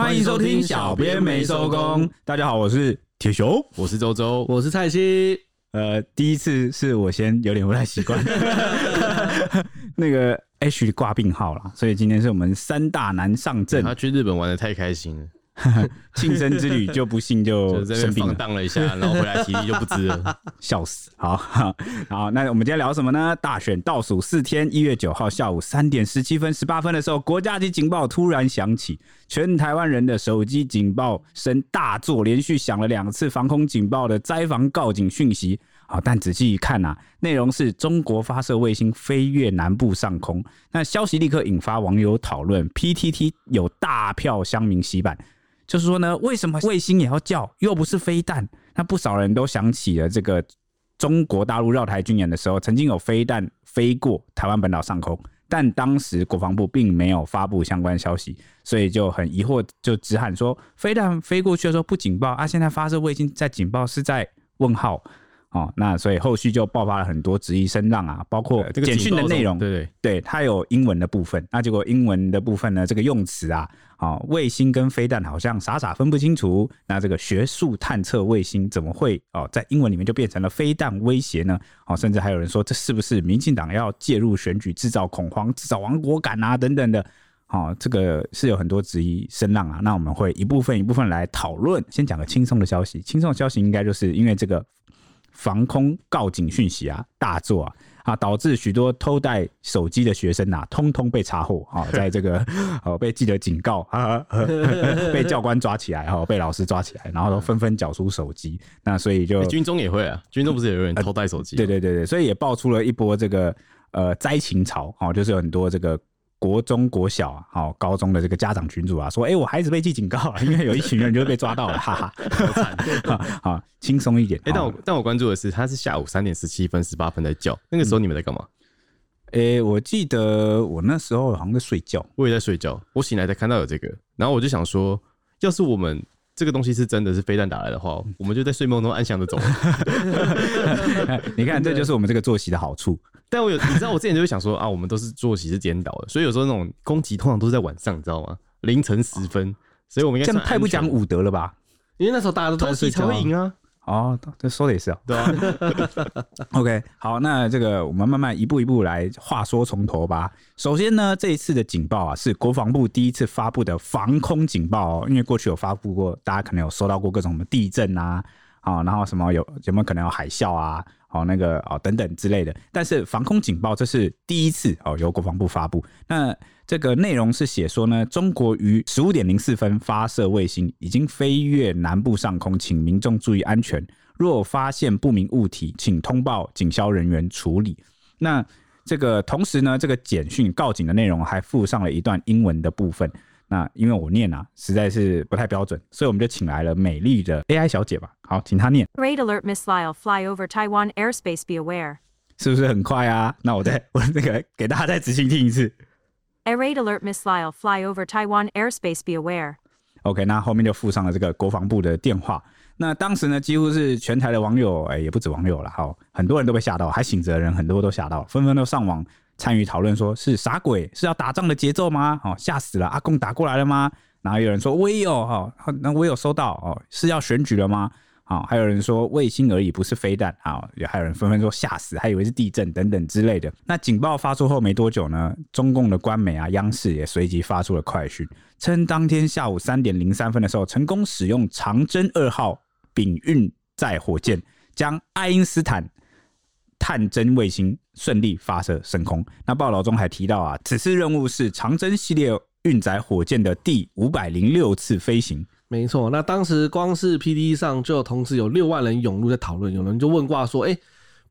欢迎收听，小编没收工。大家好，我是铁熊，我是周周，我是蔡西。呃，第一次是我先有点不太习惯，那个。H 挂病号了，所以今天是我们三大男上阵。他去日本玩的太开心了，庆生之旅就不幸就 生病荡了一下，然后回来体力就不支了，笑死。好好，好，那我们今天聊什么呢？大选倒数四天，一月九号下午三点十七分十八分的时候，国家级警报突然响起，全台湾人的手机警报声大作，连续响了两次防空警报的灾防告警讯息。好，但仔细一看啊，内容是中国发射卫星飞越南部上空。那消息立刻引发网友讨论，PTT 有大票乡民洗版，就是说呢，为什么卫星也要叫？又不是飞弹。那不少人都想起了这个中国大陆绕台军演的时候，曾经有飞弹飞过台湾本岛上空，但当时国防部并没有发布相关消息，所以就很疑惑，就直喊说飞弹飞过去的时候不警报啊，现在发射卫星在警报是在问号。哦，那所以后续就爆发了很多质疑声浪啊，包括简讯的内容，对对对，它有英文的部分，那结果英文的部分呢，这个用词啊，哦，卫星跟飞弹好像傻傻分不清楚，那这个学术探测卫星怎么会哦，在英文里面就变成了飞弹威胁呢？哦，甚至还有人说这是不是民进党要介入选举，制造恐慌，制造亡国感啊等等的，哦，这个是有很多质疑声浪啊，那我们会一部分一部分来讨论，先讲个轻松的消息，轻松的消息应该就是因为这个。防空告警讯息啊，大作啊，啊，导致许多偷带手机的学生啊，通通被查获啊，在这个哦被记得警告啊，被教官抓起来哈，被老师抓起来，然后都纷纷缴出手机。那所以就军中也会啊，军中不是也有人偷带手机？对对对对，所以也爆出了一波这个呃灾情潮啊，就是有很多这个。国中、国小啊，好，高中的这个家长群组啊，说，哎、欸，我孩子被记警告了，因为有一群人就被抓到了，哈哈，好 轻松一点。哎、欸，但我但我关注的是，他是下午三点十七分、十八分在叫，那个时候你们在干嘛？哎、嗯欸，我记得我那时候好像在睡觉，我也在睡觉，我醒来才看到有这个，然后我就想说，要是我们。这个东西是真的是飞弹打来的话，我们就在睡梦中安详的走。你看，这就是我们这个作息的好处。但我有，你知道，我之前就会想说啊，我们都是作息是颠倒的，所以有时候那种攻击通常都是在晚上，你知道吗？凌晨时分，所以我们应该这样太不讲武德了吧？因为那时候大家都偷袭才会赢啊。哦，这说的也是啊，对啊。OK，好，那这个我们慢慢一步一步来，话说从头吧。首先呢，这一次的警报啊，是国防部第一次发布的防空警报哦。因为过去有发布过，大家可能有收到过各种什么地震啊，啊，然后什么有有没有可能有海啸啊，哦，那个哦等等之类的。但是防空警报这是第一次哦，由国防部发布。那这个内容是写说呢，中国于十五点零四分发射卫星，已经飞越南部上空，请民众注意安全。若发现不明物体，请通报警消人员处理。那这个同时呢，这个简讯告警的内容还附上了一段英文的部分。那因为我念啊，实在是不太标准，所以我们就请来了美丽的 AI 小姐吧。好，请她念。Red alert missile fly over Taiwan airspace. Be aware. 是不是很快啊？那我再 我那个给大家再仔细听一次。Raid alert missile fly over Taiwan airspace. Be aware. OK，那后面就附上了这个国防部的电话。那当时呢，几乎是全台的网友，哎，也不止网友了，哈，很多人都被吓到，还醒着的人很多都吓到，纷纷都上网参与讨论，说是啥鬼？是要打仗的节奏吗？哦，吓死了！阿贡打过来了吗？然后有人说我也有哈，那我有收到哦，是要选举了吗？啊，还有人说卫星而已，不是飞弹啊！也还有人纷纷说吓死，还以为是地震等等之类的。那警报发出后没多久呢，中共的官媒啊，央视也随即发出了快讯，称当天下午三点零三分的时候，成功使用长征二号丙运载火箭，将爱因斯坦探针卫星顺利发射升空。那报道中还提到啊，此次任务是长征系列运载火箭的第五百零六次飞行。没错，那当时光是 P D 上就同时有六万人涌入在讨论，有人就问卦说：“哎、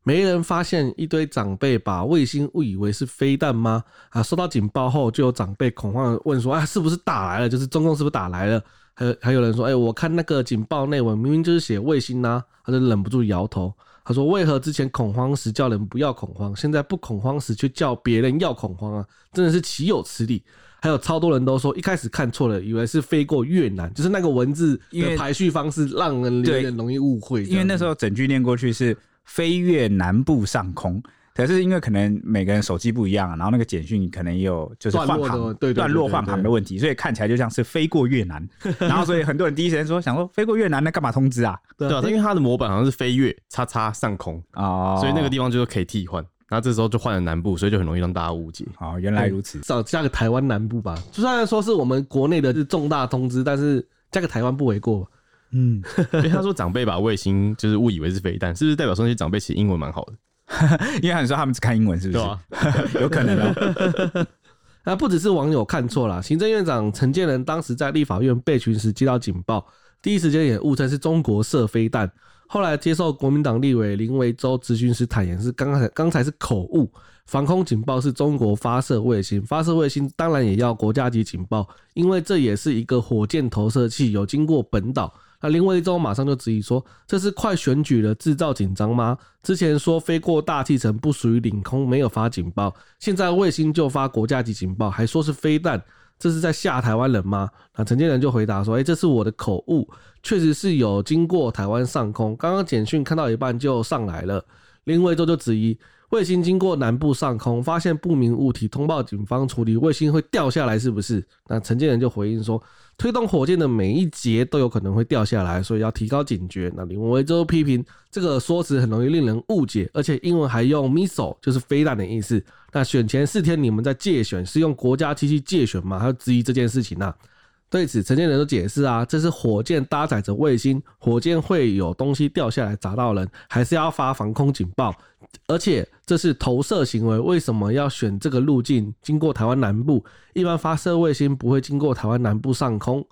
没人发现一堆长辈把卫星误以为是飞弹吗？”啊，收到警报后就有长辈恐慌的问说：“啊，是不是打来了？就是中共是不是打来了？”还有还有人说：“哎、我看那个警报内文明明就是写卫星呐、”他就忍不住摇头，他说：“为何之前恐慌时叫人不要恐慌，现在不恐慌时却叫别人要恐慌啊？真的是岂有此理！”还有超多人都说一开始看错了，以为是飞过越南，就是那个文字的排序方式让人有点容易误会。因为那时候整句念过去是飞越南部上空，可是因为可能每个人手机不一样，然后那个简讯可能也有就是换行，对段落换行的问题，所以看起来就像是飞过越南。然后所以很多人第一时间说想说飞过越南那干嘛通知啊？对啊，因为它的模板好像是飞越叉叉上空啊，所以那个地方就是可以替换。那这时候就换了南部，所以就很容易让大家误解。好，原来如此。少加个台湾南部吧，就算说是我们国内的是重大通知，但是加个台湾不为过。嗯，因为他说长辈把卫星就是误以为是飞弹，是不是代表说那些长辈其实英文蛮好的？因为很说他们只看英文，是不是？啊、有可能啊。那不只是网友看错了，行政院长陈建仁当时在立法院被询时接到警报，第一时间也误称是中国射飞弹。后来接受国民党立委林维洲咨询时坦言，是刚才刚才是口误，防空警报是中国发射卫星，发射卫星当然也要国家级警报，因为这也是一个火箭投射器，有经过本岛。那林维洲马上就质疑说，这是快选举了，制造紧张吗？之前说飞过大气层不属于领空，没有发警报，现在卫星就发国家级警报，还说是飞弹。这是在吓台湾人吗？那陈建仁就回答说：“哎，这是我的口误，确实是有经过台湾上空。刚刚简讯看到一半就上来了。”林维洲就质疑。卫星经过南部上空，发现不明物体，通报警方处理，卫星会掉下来是不是？那承建人就回应说，推动火箭的每一节都有可能会掉下来，所以要提高警觉。那林维州批评这个说辞很容易令人误解，而且英文还用 missile，就是飞弹的意思。那选前四天你们在介选，是用国家机器介选吗？他质疑这件事情呢？对此，陈建仁都解释啊，这是火箭搭载着卫星，火箭会有东西掉下来砸到人，还是要发防空警报。而且这是投射行为，为什么要选这个路径经过台湾南部？一般发射卫星不会经过台湾南部上空，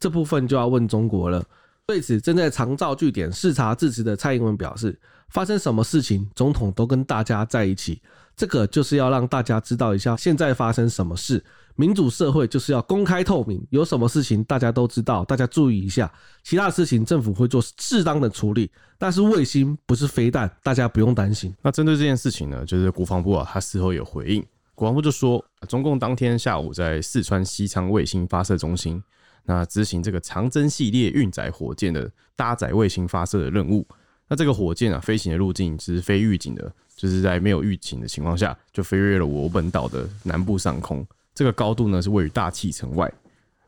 这部分就要问中国了。对此，正在长照据点视察致辞的蔡英文表示，发生什么事情，总统都跟大家在一起，这个就是要让大家知道一下现在发生什么事。民主社会就是要公开透明，有什么事情大家都知道，大家注意一下。其他事情政府会做适当的处理，但是卫星不是飞弹，大家不用担心。那针对这件事情呢，就是国防部啊，他事后有回应，国防部就说，中共当天下午在四川西昌卫星发射中心，那执行这个长征系列运载火箭的搭载卫星发射的任务。那这个火箭啊，飞行的路径是非预警的，就是在没有预警的情况下，就飞越了我本岛的南部上空。这个高度呢，是位于大气层外。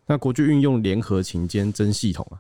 那国军运用联合勤监侦系统啊，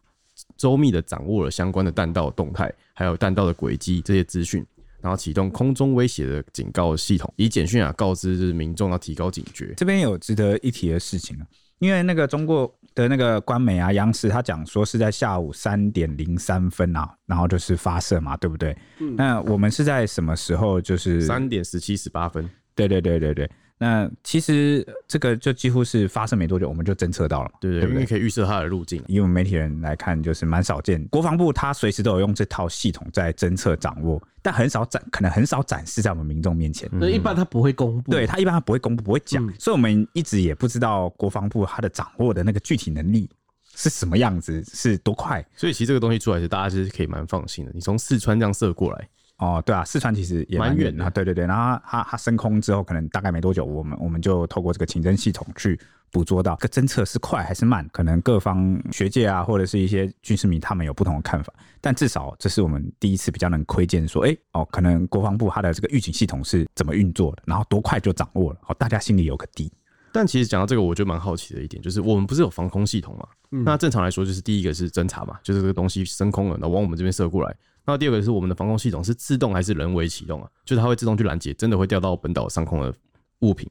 周密的掌握了相关的弹道动态，还有弹道的轨迹这些资讯，然后启动空中威胁的警告系统，以简讯啊告知就是民众要提高警觉。这边有值得一提的事情啊，因为那个中国的那个官媒啊，央视他讲说是在下午三点零三分啊，然后就是发射嘛，对不对？嗯。那我们是在什么时候？就是三点十七十八分。对对对对对。那其实这个就几乎是发射没多久，我们就侦测到了，对对，对，因为可以预测它的路径。以我们媒体人来看，就是蛮少见。国防部它随时都有用这套系统在侦测掌握，但很少展，可能很少展示在我们民众面前。那一般它不会公布，对，它一般它不会公布，不会讲，嗯，所以我们一直也不知道国防部它的掌握的那个具体能力是什么样子，是多快。所以其实这个东西出来是大家其实可以蛮放心的。你从四川这样射过来。哦，对啊，四川其实也蛮远的，对对对。然后它它升空之后，可能大概没多久，我们我们就透过这个情侦系统去捕捉到，这个侦测是快还是慢，可能各方学界啊，或者是一些军事迷，他们有不同的看法。但至少这是我们第一次比较能窥见，说，哎，哦，可能国防部它的这个预警系统是怎么运作的，然后多快就掌握了，哦，大家心里有个底。但其实讲到这个，我就蛮好奇的一点，就是我们不是有防空系统嘛？嗯、那正常来说，就是第一个是侦察嘛，就是这个东西升空了，然后往我们这边射过来。那第二个是我们的防空系统是自动还是人为启动啊？就是它会自动去拦截，真的会掉到本岛上空的物品，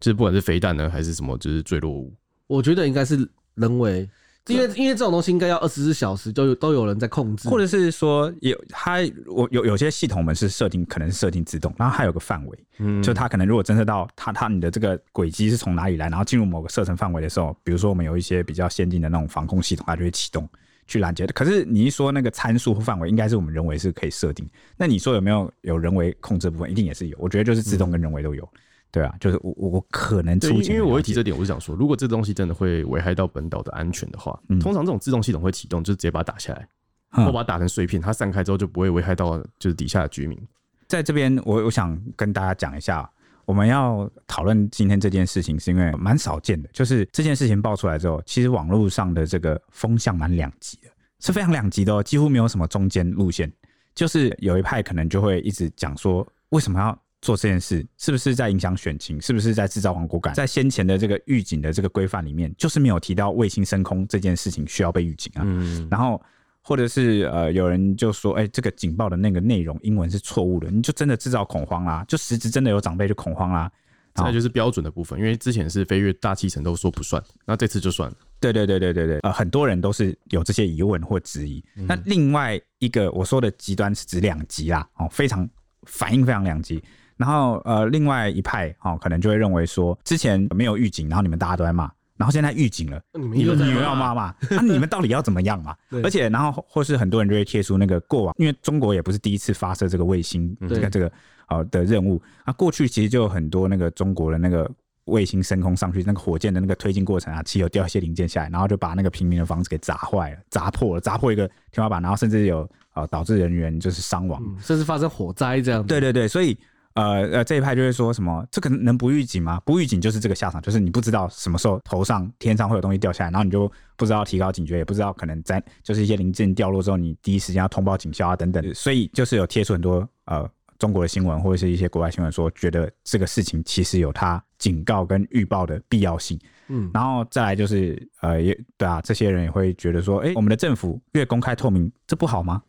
就是不管是飞弹呢还是什么，就是坠落物。我觉得应该是人为。因为因为这种东西应该要二十四小时都有都有人在控制，或者是说有它我有有些系统我们是设定可能是设定自动，然后还有个范围，嗯，就它可能如果侦测到它它你的这个轨迹是从哪里来，然后进入某个射程范围的时候，比如说我们有一些比较先进的那种防空系统，它就会启动去拦截的。可是你一说那个参数和范围，应该是我们人为是可以设定。那你说有没有有人为控制部分？一定也是有。我觉得就是自动跟人为都有。嗯对啊，就是我我可能出，因为我会提这点，我是想说，如果这东西真的会危害到本岛的安全的话，嗯、通常这种自动系统会启动，就直接把它打下来，或、嗯、把它打成碎片，它散开之后就不会危害到就是底下的居民。在这边，我我想跟大家讲一下，我们要讨论今天这件事情，是因为蛮少见的，就是这件事情爆出来之后，其实网络上的这个风向蛮两极的，是非常两极的哦，几乎没有什么中间路线，就是有一派可能就会一直讲说，为什么要做这件事是不是在影响选情？是不是在制造亡国感？在先前的这个预警的这个规范里面，就是没有提到卫星升空这件事情需要被预警啊。嗯。然后或者是呃，有人就说，哎、欸，这个警报的那个内容英文是错误的，你就真的制造恐慌啦？就实质真的有长辈就恐慌啦？那就是标准的部分，因为之前是飞跃大气层都说不算，那这次就算了。对对对对对对，呃，很多人都是有这些疑问或质疑。嗯、那另外一个我说的极端是指两极啦，哦，非常反应非常两极。然后呃，另外一派哦，可能就会认为说，之前没有预警，然后你们大家都在骂，然后现在预警了，你们你们要骂骂，那、啊、你们到底要怎么样嘛？而且然后或是很多人就会贴出那个过往，因为中国也不是第一次发射这个卫星这个这个呃的任务，那过去其实就有很多那个中国的那个卫星升空上去，那个火箭的那个推进过程啊，其实有掉一些零件下来，然后就把那个平民的房子给砸坏了、砸破了、砸破一个天花板，然后甚至有呃导致人员就是伤亡，甚至发生火灾这样。对对对，所以。呃呃，这一派就会说什么，这个能不预警吗？不预警就是这个下场，就是你不知道什么时候头上天上会有东西掉下来，然后你就不知道提高警觉，也不知道可能在就是一些零件掉落之后，你第一时间要通报警消啊等等。所以就是有贴出很多呃中国的新闻或者是一些国外新闻说，觉得这个事情其实有它警告跟预报的必要性。嗯，然后再来就是呃也对啊，这些人也会觉得说，哎，我们的政府越公开透明，这不好吗？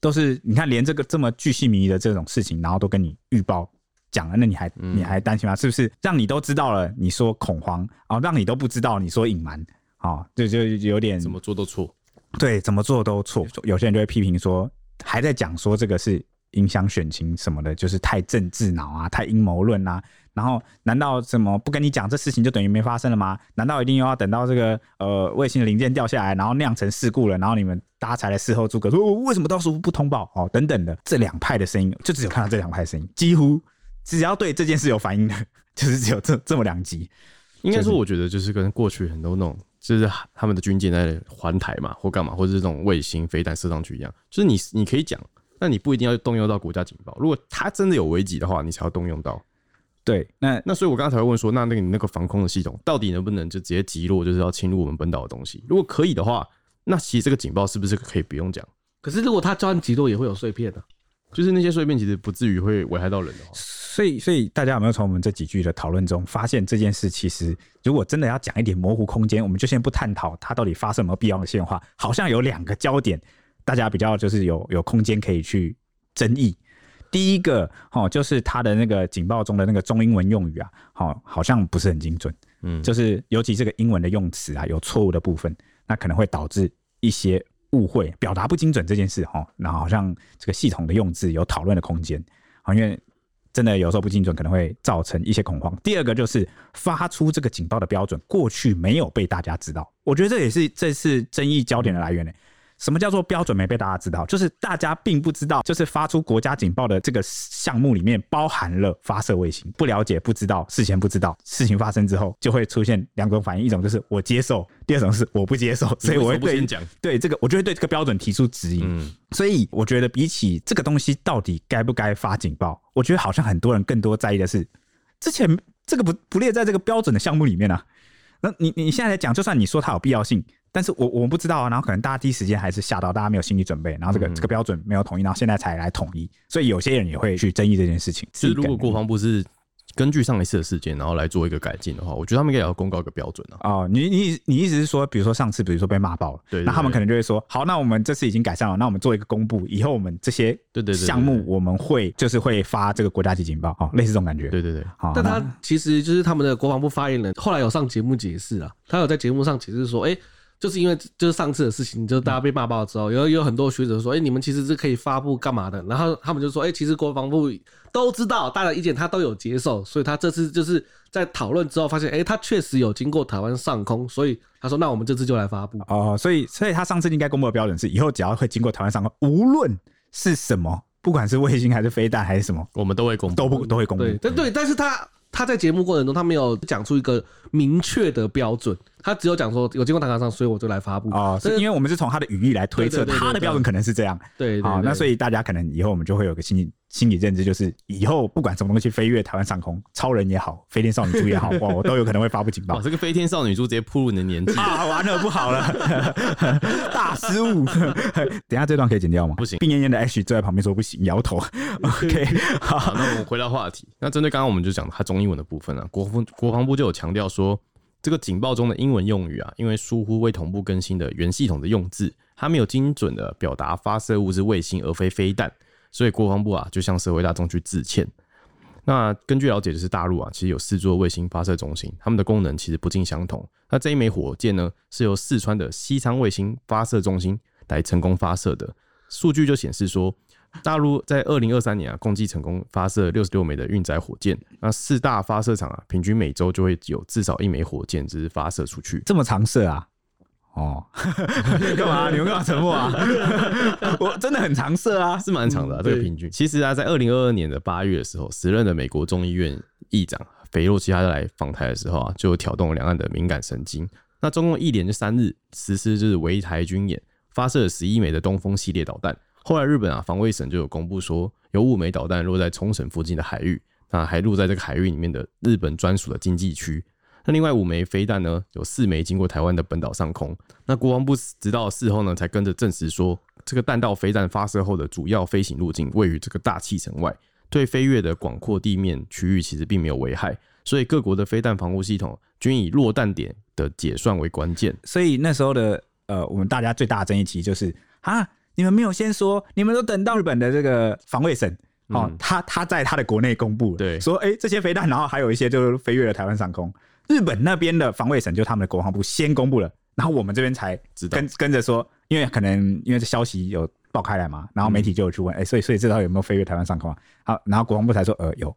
都是你看，连这个这么巨细靡遗的这种事情，然后都跟你预报讲了，那你还你还担心吗？是不是让你都知道了，你说恐慌啊，让你都不知道，你说隐瞒啊，就就有点怎么做都错，对，怎么做都错。有些人就会批评说，还在讲说这个是影响选情什么的，就是太政治脑啊，太阴谋论啊。然后，难道怎么不跟你讲这事情就等于没发生了吗？难道一定又要等到这个呃卫星的零件掉下来，然后酿成事故了，然后你们大家才来事后诸葛说为什么当初不通报哦等等的？这两派的声音就只有看到这两派声音，几乎只要对这件事有反应的，就是只有这这么两极。应该说，我觉得就是跟过去很多那种就是他们的军舰在环台嘛，或干嘛，或者是这种卫星飞弹射上去一样，就是你你可以讲，那你不一定要动用到国家警报。如果它真的有危机的话，你才要动用到。对，那那所以，我刚才才会问说，那那个你那个防空的系统到底能不能就直接击落，就是要侵入我们本岛的东西？如果可以的话，那其实这个警报是不是可以不用讲？可是如果它专击落，也会有碎片的，就是那些碎片其实不至于会危害到人的话。所以，所以大家有没有从我们这几句的讨论中发现这件事？其实如果真的要讲一点模糊空间，我们就先不探讨它到底发生有没有必要的现化，好像有两个焦点，大家比较就是有有空间可以去争议。第一个哦，就是它的那个警报中的那个中英文用语啊，好，好像不是很精准，嗯，就是尤其这个英文的用词啊，有错误的部分，那可能会导致一些误会，表达不精准这件事哈，那好像这个系统的用字有讨论的空间，好，因为真的有时候不精准，可能会造成一些恐慌。第二个就是发出这个警报的标准，过去没有被大家知道，我觉得这也是这次争议焦点的来源呢。什么叫做标准没被大家知道？就是大家并不知道，就是发出国家警报的这个项目里面包含了发射卫星。不了解、不知道、事前不知道，事情发生之后就会出现两种反应：一种就是我接受，第二种是我不接受。所以我会对对这个，我就会对这个标准提出质疑。嗯，所以我觉得比起这个东西到底该不该发警报，我觉得好像很多人更多在意的是，之前这个不不列在这个标准的项目里面啊。那你你现在来讲，就算你说它有必要性。但是我我们不知道啊，然后可能大家第一时间还是吓到，大家没有心理准备，然后这个、嗯、这个标准没有统一，然后现在才来统一，所以有些人也会去争议这件事情。其实如果国防部是根据上一次的事件，然后来做一个改进的话，我觉得他们应该也要公告一个标准啊。哦，你你你意思是说，比如说上次比如说被骂爆了，对，那他们可能就会说，好，那我们这次已经改善了，那我们做一个公布，以后我们这些对对项目我们会就是会发这个国家级警报，哦，类似这种感觉。对对对。好，但他其实就是他们的国防部发言人后来有上节目解释啊，他有在节目上解释说，哎、欸。就是因为就是上次的事情，就是大家被骂爆之后，有有很多学者说，哎、欸，你们其实是可以发布干嘛的？然后他们就说，哎、欸，其实国防部都知道，大家意见他都有接受，所以他这次就是在讨论之后发现，哎、欸，他确实有经过台湾上空，所以他说，那我们这次就来发布。哦，所以所以他上次应该公布的标准是，以后只要会经过台湾上空，无论是什么，不管是卫星还是飞弹还是什么，我们都会公布，都不都会公布。对，但对，但是他。他在节目过程中，他没有讲出一个明确的标准，他只有讲说有经过唐卡上，所以我就来发布。哦，是因为我们是从他的语义来推测，他的标准可能是这样。对，好，那所以大家可能以后我们就会有个心理心理认知，就是以后不管什么东西飞越台湾上空，超人也好，飞天少女猪也好，哇，我都有可能会发布警报。这个飞天少女猪直接扑入你的年纪 啊，完了，不好了，大失误。等下这段可以剪掉吗？不行。病恹恹的 H 坐在旁边说不行，摇头。OK，好，好，那我们回到话题。那针对刚刚我们就讲它中英文的部分啊，国防国防部就有强调说，这个警报中的英文用语啊，因为疏忽未同步更新的原系统的用字，它没有精准的表达发射物是卫星而非飞弹，所以国防部啊就向社会大众去致歉。那根据了解，就是大陆啊其实有四座卫星发射中心，它们的功能其实不尽相同。那这一枚火箭呢，是由四川的西昌卫星发射中心来成功发射的，数据就显示说。大陆在二零二三年啊，共计成功发射六十六枚的运载火箭。那四大发射场啊，平均每周就会有至少一枚火箭只是发射出去。这么长射啊？哦，干嘛？你们干嘛沉默啊？我真的很长射啊，是蛮长的、啊。这个平均，其实啊，在二零二二年的八月的时候，时任的美国众议院议长裴洛西他来访台的时候啊，就挑动了两岸的敏感神经。那中共一连就三日实施就是围台军演，发射了十一枚的东风系列导弹。后来日本啊防卫省就有公布说，有五枚导弹落在冲绳附近的海域，那还落在这个海域里面的日本专属的经济区。那另外五枚飞弹呢，有四枚经过台湾的本岛上空。那国防部直到事后呢，才跟着证实说，这个弹道飞弹发射后的主要飞行路径位于这个大气层外，对飞越的广阔地面区域其实并没有危害。所以各国的飞弹防护系统均以落弹点的解算为关键。所以那时候的呃，我们大家最大的争议其实就是啊。你们没有先说，你们都等到日本的这个防卫省哦，他他在他的国内公布，对，说哎这些飞弹，然后还有一些就是飞越了台湾上空。日本那边的防卫省就他们的国防部先公布了，然后我们这边才跟跟着说，因为可能因为这消息有爆开来嘛，然后媒体就有去问，哎，所以所以这道有没有飞越台湾上空啊？好，然后国防部才说呃有。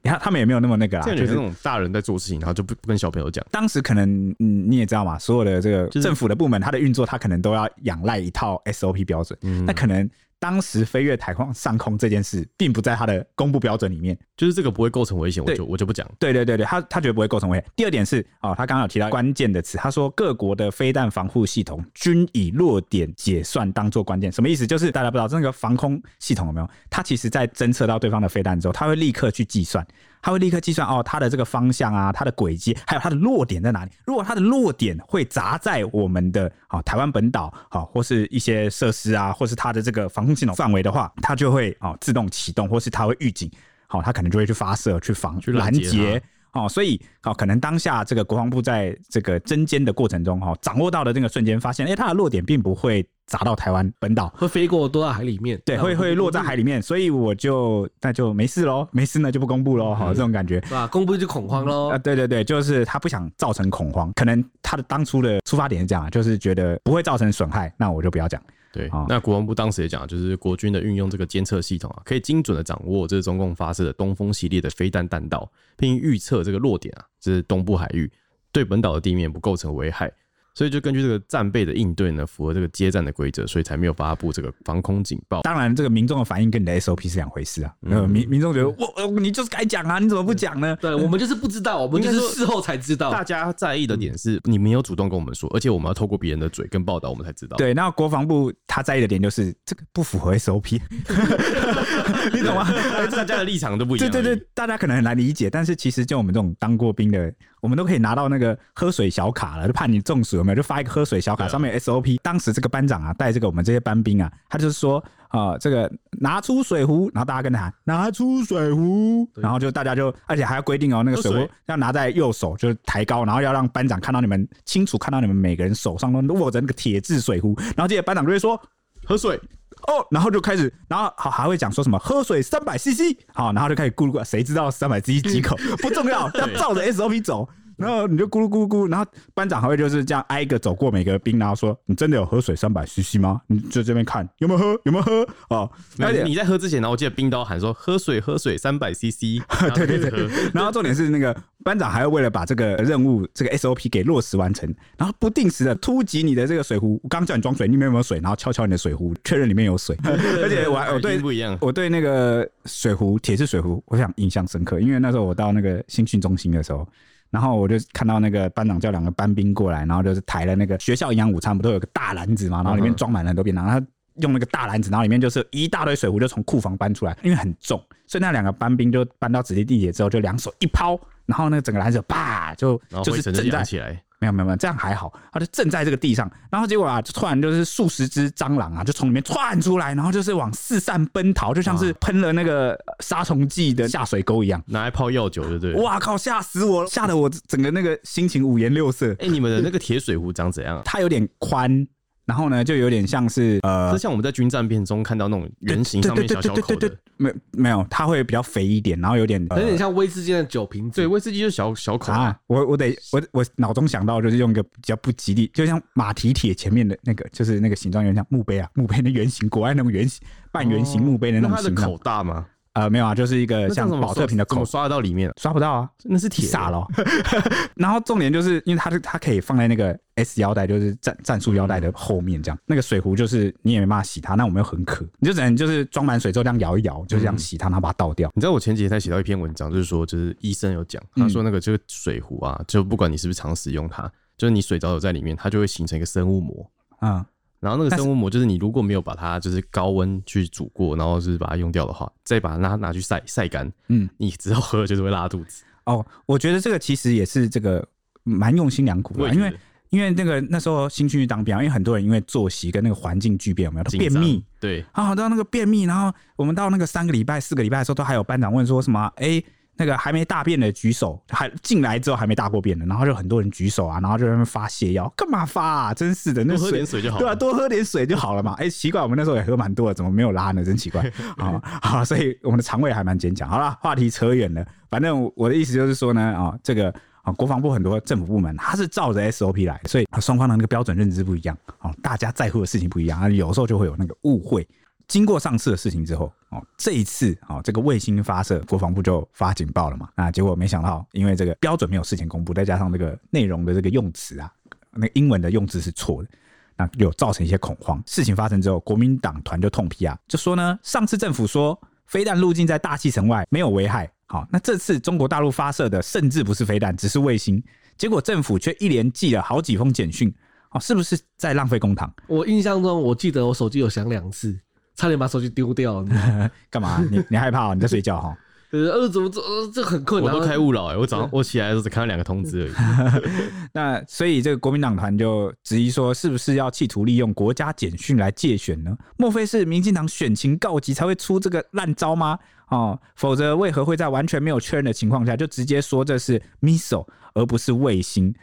然后他们也没有那么那个啦，就是那种大人在做事情，然后就不不跟小朋友讲。当时可能嗯你也知道嘛，所有的这个政府的部门，它的运作，它可能都要仰赖一套 SOP 标准，那可能。当时飞越台湾上空这件事，并不在他的公布标准里面，就是这个不会构成危险，我就我就不讲。对对对对，他他觉得不会构成危险。第二点是，哦，他刚刚有提到关键的词，他说各国的飞弹防护系统均以落点解算当做关键，什么意思？就是大家不知道这个防空系统有没有？它其实在侦测到对方的飞弹之后，它会立刻去计算。它会立刻计算哦，它的这个方向啊，它的轨迹，还有它的落点在哪里？如果它的落点会砸在我们的啊台湾本岛，好，或是一些设施啊，或是它的这个防空系统范围的话，它就会哦自动启动，或是它会预警，好，它可能就会去发射、去防、去拦截。哦，所以哦，可能当下这个国防部在这个针尖的过程中，哈，掌握到的那个瞬间，发现，哎，它的落点并不会砸到台湾本岛，会飞过多到海里面，对，会会落在海里面，所以我就那就没事喽，没事呢就不公布喽，好，这种感觉，是吧？公布就恐慌喽，啊，对对对，就是他不想造成恐慌，可能他的当初的出发点是这样，就是觉得不会造成损害，那我就不要讲。对，那国防部当时也讲，就是国军的运用这个监测系统啊，可以精准的掌握这是中共发射的东风系列的飞弹弹道，并预测这个落点啊，这是东部海域，对本岛的地面不构成危害。所以就根据这个战备的应对呢，符合这个接战的规则，所以才没有发布这个防空警报。当然，这个民众的反应跟你的 SOP 是两回事啊。嗯，民民众觉得我你就是该讲啊，你怎么不讲呢？对，我们就是不知道，我们就是事后才知道。大家在意的点是你没有主动跟我们说，而且我们要透过别人的嘴跟报道，我们才知道。对，那国防部他在意的点就是这个不符合 SOP，你懂吗？大家的立场都不一样。对对对，大家可能很难理解，但是其实就我们这种当过兵的。我们都可以拿到那个喝水小卡了，就怕你中暑有没有？就发一个喝水小卡，上面有 SOP。当时这个班长啊，带这个我们这些班兵啊，他就是说啊、呃，这个拿出水壶，然后大家跟他喊拿出水壶，然后就大家就，而且还要规定哦，那个水壶要拿在右手，就是抬高，然后要让班长看到你们清楚看到你们每个人手上都握着那个铁质水壶，然后这些班长就会说喝水。哦，然后就开始，然后好还会讲说什么喝水三百 CC，好，然后就开始咕噜咕，谁知道三百 CC 几口？不重要，要照着 SOP 走。然后你就咕噜咕噜咕，然后班长还会就是这样挨个走过每个兵，然后说：“你真的有喝水三百 CC 吗？你就这边看有没有喝，有没有喝哦。”而且你在喝之前，然后我记得兵都喊说：“喝水，喝水，三百 CC。”对对对。然后重点是那个班长还要为了把这个任务这个 SOP 给落实完成，然后不定时的突击你的这个水壶。我刚叫你装水，里面有没有水？然后敲敲你的水壶，确认里面有水。而且我还我对不一样，我对那个水壶铁质水壶，我想印象深刻，因为那时候我到那个新训中心的时候。然后我就看到那个班长叫两个班兵过来，然后就是抬了那个学校营养午餐，不都有个大篮子嘛？然后里面装满了很多便当，然后他用那个大篮子，然后里面就是一大堆水壶，就从库房搬出来，因为很重，所以那两个班兵就搬到指定地点之后，就两手一抛，然后那个整个篮子啪就就是震在起来。没有没有没有，这样还好，他就正在这个地上，然后结果啊，就突然就是数十只蟑螂啊，就从里面窜出来，然后就是往四散奔逃，就像是喷了那个杀虫剂的下水沟一样，拿来泡药酒，对不对？哇靠，吓死我了，吓得我整个那个心情五颜六色。哎、你们的那个铁水壶长怎样？它有点宽。然后呢，就有点像是呃，就像我们在军战片中看到那种圆形上面小小口的，没没有，它会比较肥一点，然后有点有点像威士忌的酒瓶子，对，威士忌就是小小口啊。我我得我我脑中想到就是用一个比较不吉利，就像马蹄铁前面的那个，就是那个形状有点像墓碑啊，墓碑的圆形，国外那种圆形半圆形墓碑的那种形状。口大吗？呃，没有啊，就是一个像保特瓶的口，刷得到里面？刷不到啊，那是铁傻了。然后重点就是因为它它可以放在那个 S 腰带，就是战战术腰带的后面，这样、嗯、那个水壶就是你也没办法洗它，那我们又很渴，你就只能就是装满水之后这样摇一摇，就是这样洗它，然后把它倒掉。你知道我前几天才写到一篇文章，就是说就是医生有讲，他说那个就是水壶啊，就不管你是不是常使用它，就是你水早有在里面，它就会形成一个生物膜啊。嗯然后那个生物膜就是你如果没有把它就是高温去煮过，然后就是把它用掉的话，再把它拿拿去晒晒干，嗯，你之后喝就是会拉肚子。哦，我觉得这个其实也是这个蛮用心良苦的，因为因为那个那时候新训当兵，因为很多人因为作息跟那个环境巨变，有没有便秘？对，啊，到那个便秘，然后我们到那个三个礼拜、四个礼拜的时候，都还有班长问说什么？哎。那个还没大便的举手，还进来之后还没大过便的，然后就很多人举手啊，然后就在那边发泻药，干嘛发啊？真是的，那多喝点水就好了，对啊，多喝点水就好了嘛。哎、欸，奇怪，我们那时候也喝蛮多的，怎么没有拉呢？真奇怪 啊！好，所以我们的肠胃还蛮坚强。好了，话题扯远了，反正我的意思就是说呢，啊，这个啊，国防部很多政府部门，它是照着 SOP 来，所以双方的那个标准认知不一样啊，大家在乎的事情不一样，有时候就会有那个误会。经过上次的事情之后，哦，这一次哦，这个卫星发射，国防部就发警报了嘛。那结果没想到，因为这个标准没有事前公布，再加上这个内容的这个用词啊，那英文的用字是错的，那有造成一些恐慌。事情发生之后，国民党团就痛批啊，就说呢，上次政府说飞弹路径在大气层外没有危害，好，那这次中国大陆发射的甚至不是飞弹，只是卫星，结果政府却一连寄了好几封简讯，哦，是不是在浪费公帑？我印象中，我记得我手机有响两次。差点把手机丢掉，干嘛？你你害怕、喔？你在睡觉哈？呃，怎么这这很困难？我都开勿扰哎！我早上我起来的时候只看到两个通知而已。那所以这个国民党团就质疑说，是不是要企图利用国家简讯来借选呢？莫非是民进党选情告急才会出这个烂招吗？哦，否则为何会在完全没有确认的情况下就直接说这是 missile 而不是卫星？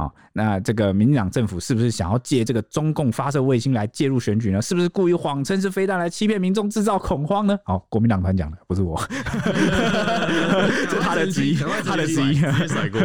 哦，那这个民进党政府是不是想要借这个中共发射卫星来介入选举呢？是不是故意谎称是飞弹来欺骗民众、制造恐慌呢？好，国民党团讲的，不是我，是他的质疑，他的质疑，甩锅，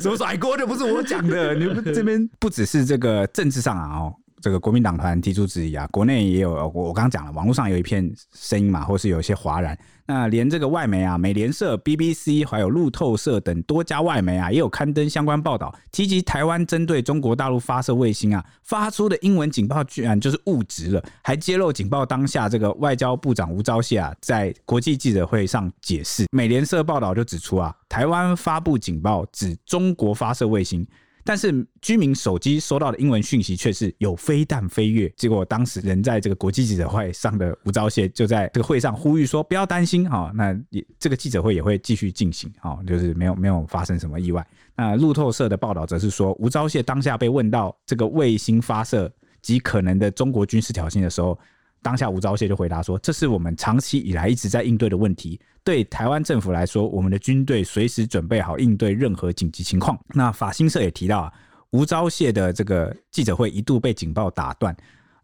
什么甩锅就不是我讲的？你们这边不只是这个政治上啊，哦。这个国民党团提出质疑啊，国内也有我我刚刚讲了，网络上有一片声音嘛，或是有一些哗然。那连这个外媒啊，美联社、BBC 还有路透社等多家外媒啊，也有刊登相关报道，提及台湾针对中国大陆发射卫星啊发出的英文警报居然就是误植了，还揭露警报当下这个外交部长吴钊燮啊在国际记者会上解释。美联社报道就指出啊，台湾发布警报指中国发射卫星。但是居民手机收到的英文讯息却是有飞弹飞越，结果当时人在这个国际记者会上的吴钊燮就在这个会上呼吁说不要担心哈，那也这个记者会也会继续进行啊，就是没有没有发生什么意外。那路透社的报道则是说，吴钊燮当下被问到这个卫星发射及可能的中国军事挑衅的时候。当下吴钊燮就回答说：“这是我们长期以来一直在应对的问题。对台湾政府来说，我们的军队随时准备好应对任何紧急情况。”那法新社也提到啊，吴钊燮的这个记者会一度被警报打断，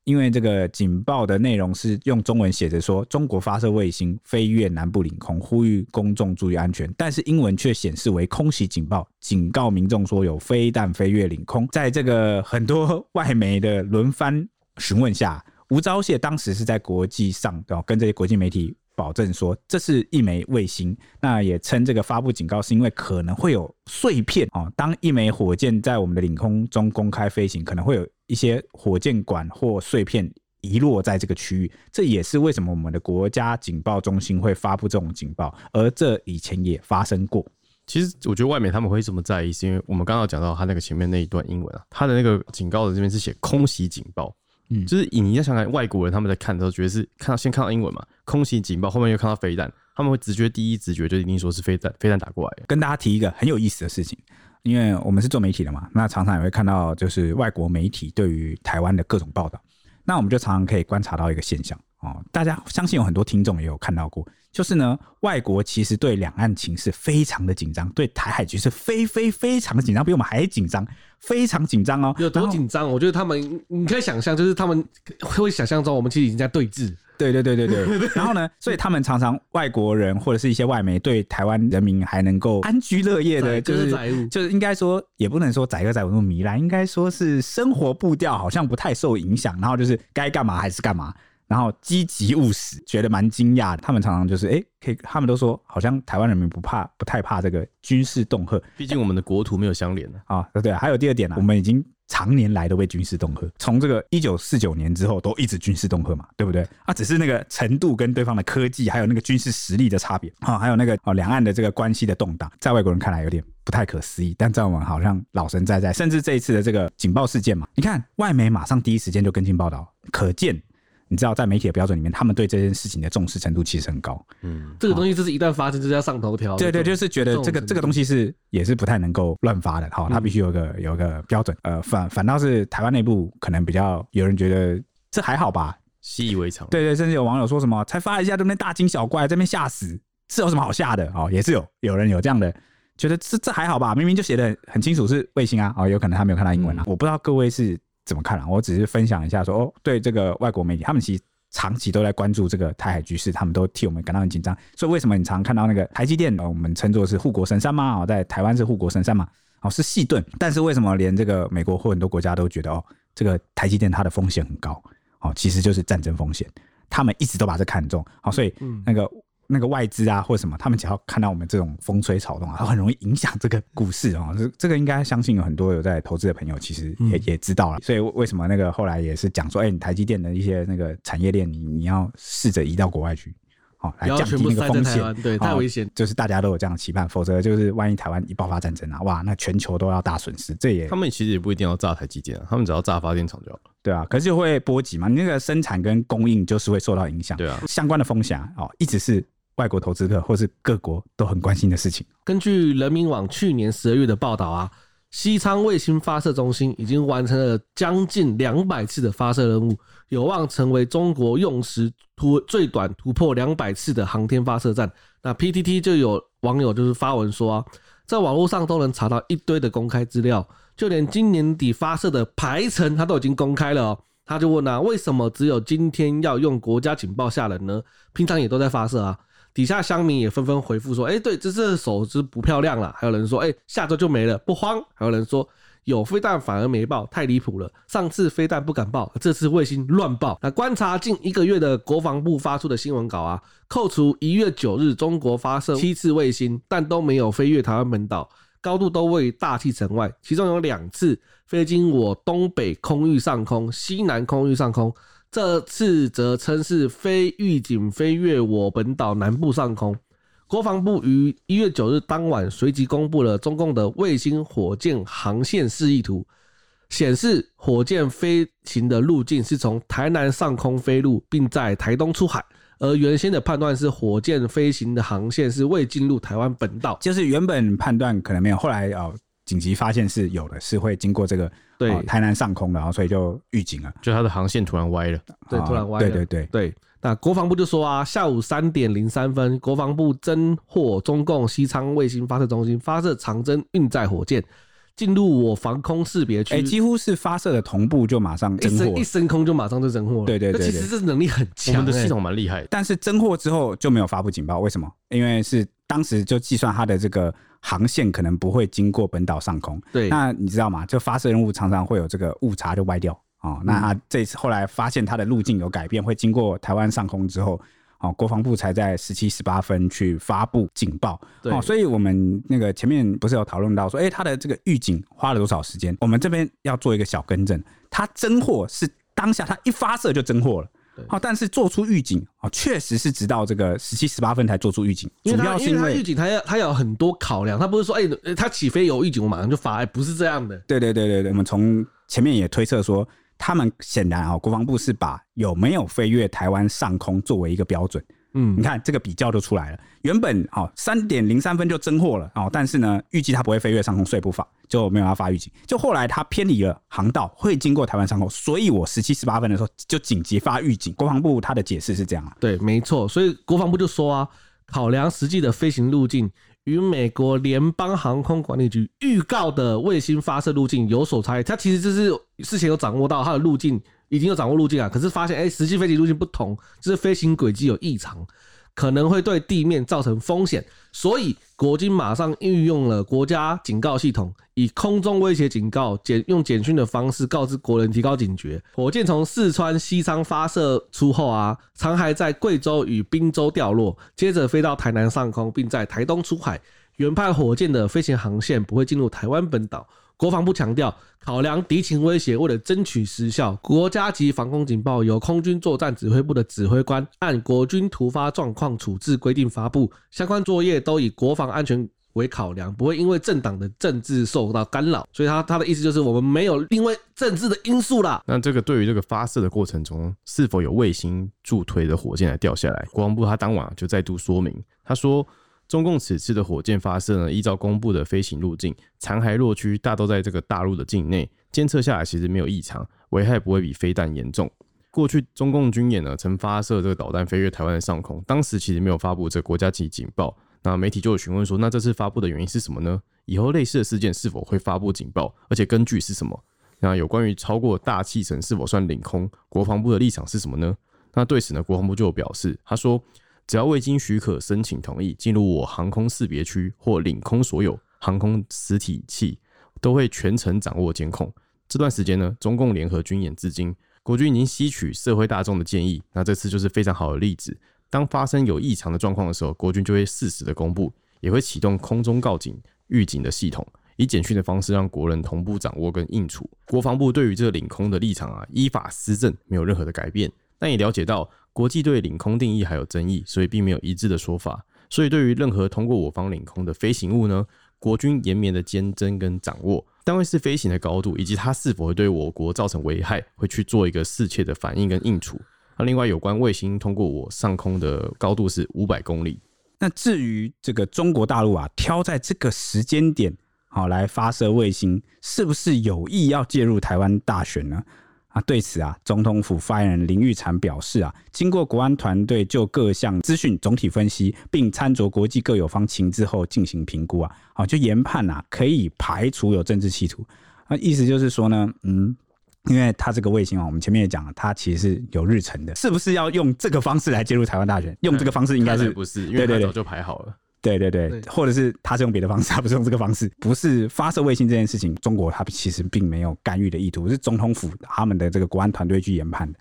因为这个警报的内容是用中文写着说中国发射卫星飞越南部领空，呼吁公众注意安全，但是英文却显示为空袭警报，警告民众说有飞弹飞越领空。在这个很多外媒的轮番询问下，吴钊燮当时是在国际上跟这些国际媒体保证说，这是一枚卫星，那也称这个发布警告是因为可能会有碎片哦。当一枚火箭在我们的领空中公开飞行，可能会有一些火箭管或碎片遗落在这个区域，这也是为什么我们的国家警报中心会发布这种警报，而这以前也发生过。其实我觉得外媒他们会这么在意，是因为我们刚刚讲到他那个前面那一段英文啊，他的那个警告的这边是写空袭警报。嗯，就是你要想想外国人他们在看的时候，觉得是看到先看到英文嘛，空袭警报，后面又看到飞弹，他们会直觉第一直觉就一定说是飞弹，飞弹打过来。跟大家提一个很有意思的事情，因为我们是做媒体的嘛，那常常也会看到就是外国媒体对于台湾的各种报道，那我们就常常可以观察到一个现象哦，大家相信有很多听众也有看到过，就是呢，外国其实对两岸情势非常的紧张，对台海局势非非非常的紧张，比我们还紧张。非常紧张哦，有多紧张？我觉得他们，你可以想象，就是他们会想象中，我们其实已经在对峙。对对对对对。然后呢，所以他们常常外国人或者是一些外媒对台湾人民还能够安居乐业的，就是就是应该说，也不能说载歌载舞那么糜烂，应该说是生活步调好像不太受影响，然后就是该干嘛还是干嘛。然后积极务实，觉得蛮惊讶的。他们常常就是，哎，可以，他们都说，好像台湾人民不怕，不太怕这个军事恫吓。毕竟我们的国土没有相连的啊。对对，还有第二点呢、啊，我们已经常年来都被军事恫吓，从这个一九四九年之后都一直军事恫吓嘛，对不对？啊，只是那个程度跟对方的科技，还有那个军事实力的差别啊，还有那个哦，两岸的这个关系的动荡，在外国人看来有点不太可思议，但在我们好像老神在在。甚至这一次的这个警报事件嘛，你看外媒马上第一时间就跟进报道，可见。你知道，在媒体的标准里面，他们对这件事情的重视程度其实很高。嗯，这个东西就是一旦发生，就是要上头条。对对，就是觉得这个这个东西是也是不太能够乱发的。好，它必须有个有个标准。呃，反反倒是台湾内部可能比较有人觉得这还好吧，习以为常。对对，甚至有网友说什么才发一下，这边？大惊小怪，这边吓死，是有什么好吓的？哦，也是有有人有这样的觉得这这还好吧，明明就写的很清楚是卫星啊。哦，有可能他没有看到英文啊。我不知道各位是。怎么看啊？我只是分享一下说，哦，对这个外国媒体，他们其实长期都在关注这个台海局势，他们都替我们感到很紧张。所以为什么你常常看到那个台积电，我们称作是护国神山嘛？哦，在台湾是护国神山嘛？哦，是细盾。但是为什么连这个美国或很多国家都觉得哦，这个台积电它的风险很高？哦，其实就是战争风险，他们一直都把这看重。好，所以那个。那个外资啊，或者什么，他们只要看到我们这种风吹草动啊，都很容易影响这个股市啊。这这个应该相信有很多有在投资的朋友，其实也也知道了。所以为什么那个后来也是讲说，哎，你台积电的一些那个产业链，你你要试着移到国外去，好来降低那个风险。对，太危险。就是大家都有这样的期盼，否则就是万一台湾一爆发战争啊，哇，那全球都要大损失。这也他们其实也不一定要炸台积电啊，他们只要炸发电厂就好了。对啊，可是就会波及嘛，你那个生产跟供应就是会受到影响。对啊，相关的风险哦，一直是。外国投资客或是各国都很关心的事情。根据人民网去年十二月的报道啊，西昌卫星发射中心已经完成了将近两百次的发射任务，有望成为中国用时突最短突破两百次的航天发射站。那 PTT 就有网友就是发文说啊，在网络上都能查到一堆的公开资料，就连今年底发射的排程他都已经公开了哦。他就问啊，为什么只有今天要用国家警报吓人呢？平常也都在发射啊。底下乡民也纷纷回复说：“哎，对，这次手是不漂亮了。”还有人说：“哎，下周就没了，不慌。”还有人说：“有飞弹反而没爆，太离谱了。上次飞弹不敢爆，这次卫星乱爆。”那观察近一个月的国防部发出的新闻稿啊，扣除一月九日中国发射七次卫星，但都没有飞越台湾本岛，高度都位于大气层外，其中有两次飞经我东北空域上空、西南空域上空。这次则称是非预警飞越我本岛南部上空。国防部于一月九日当晚随即公布了中共的卫星火箭航线示意图，显示火箭飞行的路径是从台南上空飞入，并在台东出海。而原先的判断是火箭飞行的航线是未进入台湾本岛，就是原本判断可能没有，后来哦。紧急发现是有的，是会经过这个对、哦、台南上空的，然后所以就预警了，就它的航线突然歪了，对，突然歪了，对对对。对。那国防部就说啊，下午三点零三分，国防部侦获中共西昌卫星发射中心发射长征运载火箭，进入我防空识别区，哎，几乎是发射的同步就马上侦获，一升空就马上就侦获了。对对对，其实这能力很强，我们的系统蛮厉害。但是侦获之后就没有发布警报，为什么？因为是当时就计算它的这个航线可能不会经过本岛上空。对，那你知道吗？就发射任务常常会有这个误差就歪掉哦。那他这次后来发现它的路径有改变，会经过台湾上空之后。哦，国防部才在十七十八分去发布警报。对，哦，所以我们那个前面不是有讨论到说，哎、欸，他的这个预警花了多少时间？我们这边要做一个小更正，它侦获是当下它一发射就侦获了。好，但是做出预警啊，确实是直到这个十七十八分才做出预警。主要是因为预警，它要它有很多考量，它不是说，哎、欸，他起飞有预警，我马上就发，哎，不是这样的。对对对对对，我们从前面也推测说。他们显然啊，国防部是把有没有飞越台湾上空作为一个标准。嗯，你看这个比较就出来了。原本哦三点零三分就侦获了哦，但是呢预计它不会飞越上空，所以不发就没有要发预警。就后来它偏离了航道，会经过台湾上空，所以我十七十八分的时候就紧急发预警。国防部它的解释是这样啊，对，没错。所以国防部就说啊，考量实际的飞行路径。与美国联邦航空管理局预告的卫星发射路径有所差异，它其实就是事前有掌握到它的路径，已经有掌握路径啊，可是发现哎，实际飞行路径不同，就是飞行轨迹有异常。可能会对地面造成风险，所以国军马上运用了国家警告系统，以空中威胁警告简用简讯的方式告知国人，提高警觉。火箭从四川西昌发射出后啊，残骸在贵州与宾州掉落，接着飞到台南上空，并在台东出海。原派火箭的飞行航线不会进入台湾本岛。国防部强调，考量敌情威胁，为了争取时效，国家级防空警报由空军作战指挥部的指挥官按国军突发状况处置规定发布，相关作业都以国防安全为考量，不会因为政党的政治受到干扰。所以他他的意思就是，我们没有因为政治的因素啦。那这个对于这个发射的过程中，是否有卫星助推的火箭来掉下来？国防部他当晚就再度说明，他说。中共此次的火箭发射呢，依照公布的飞行路径，残骸落区大都在这个大陆的境内，监测下来其实没有异常，危害不会比飞弹严重。过去中共军演呢，曾发射这个导弹飞越台湾的上空，当时其实没有发布这个国家级警报。那媒体就有询问说，那这次发布的原因是什么呢？以后类似的事件是否会发布警报？而且根据是什么？那有关于超过大气层是否算领空？国防部的立场是什么呢？那对此呢，国防部就有表示，他说。只要未经许可申请同意进入我航空识别区或领空，所有航空实体器都会全程掌握监控。这段时间呢，中共联合军演至今，国军已经吸取社会大众的建议。那这次就是非常好的例子。当发生有异常的状况的时候，国军就会适时的公布，也会启动空中告警预警的系统，以简讯的方式让国人同步掌握跟应处。国防部对于这个领空的立场啊，依法施政，没有任何的改变。但也了解到。国际对领空定义还有争议，所以并没有一致的说法。所以对于任何通过我方领空的飞行物呢，国军延绵的监侦跟掌握，单位是飞行的高度以及它是否会对我国造成危害，会去做一个适切的反应跟应处。那另外有关卫星通过我上空的高度是五百公里。那至于这个中国大陆啊，挑在这个时间点好来发射卫星，是不是有意要介入台湾大选呢？啊，对此啊，总统府发言人林玉婵表示啊，经过国安团队就各项资讯总体分析，并参酌国际各有方情之后进行评估啊，好，就研判啊，可以排除有政治企图。啊，意思就是说呢，嗯，因为他这个卫星啊，我们前面也讲了，它其实是有日程的，是不是要用这个方式来介入台湾大选？用这个方式应该是不是？因为他早就排好了。对对对，或者是他是用别的方式，他不是用这个方式，不是发射卫星这件事情，中国他其实并没有干预的意图，是总统府他们的这个国安团队去研判的。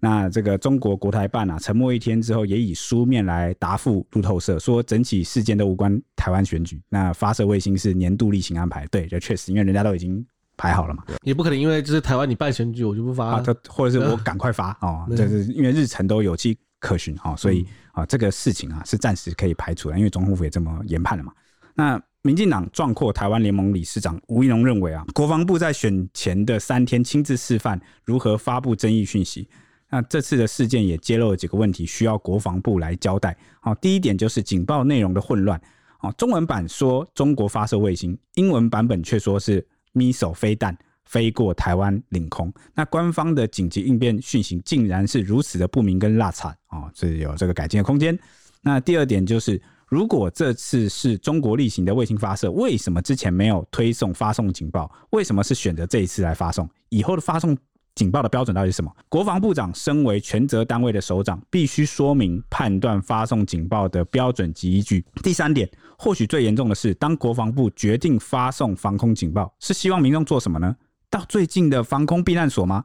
那这个中国国台办啊，沉默一天之后，也以书面来答复路透社，说整起事件都无关台湾选举。那发射卫星是年度例行安排，对，这确实，因为人家都已经排好了嘛，也不可能因为就是台湾你办选举，我就不发啊，或者是我 赶快发哦，就是因为日程都有迹可循哦，所以。啊，这个事情啊是暂时可以排除的，因为总统府也这么研判了嘛。那民进党壮阔台湾联盟理事长吴怡农认为啊，国防部在选前的三天亲自示范如何发布争议讯息。那这次的事件也揭露了几个问题，需要国防部来交代。好，第一点就是警报内容的混乱。啊，中文版说中国发射卫星，英文版本却说是 missile 飞弹。飞过台湾领空，那官方的紧急应变讯息竟然是如此的不明跟落差啊，是有这个改进的空间。那第二点就是，如果这次是中国例行的卫星发射，为什么之前没有推送发送警报？为什么是选择这一次来发送？以后的发送警报的标准到底是什么？国防部长身为全责单位的首长，必须说明判断发送警报的标准及依据。第三点，或许最严重的是，当国防部决定发送防空警报，是希望民众做什么呢？到最近的防空避难所吗？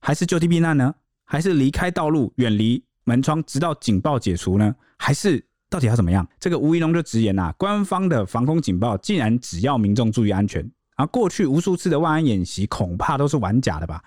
还是就地避难呢？还是离开道路，远离门窗，直到警报解除呢？还是？到底要怎么样？这个吴怡龙就直言呐、啊，官方的防空警报竟然只要民众注意安全，而过去无数次的万安演习恐怕都是玩假的吧？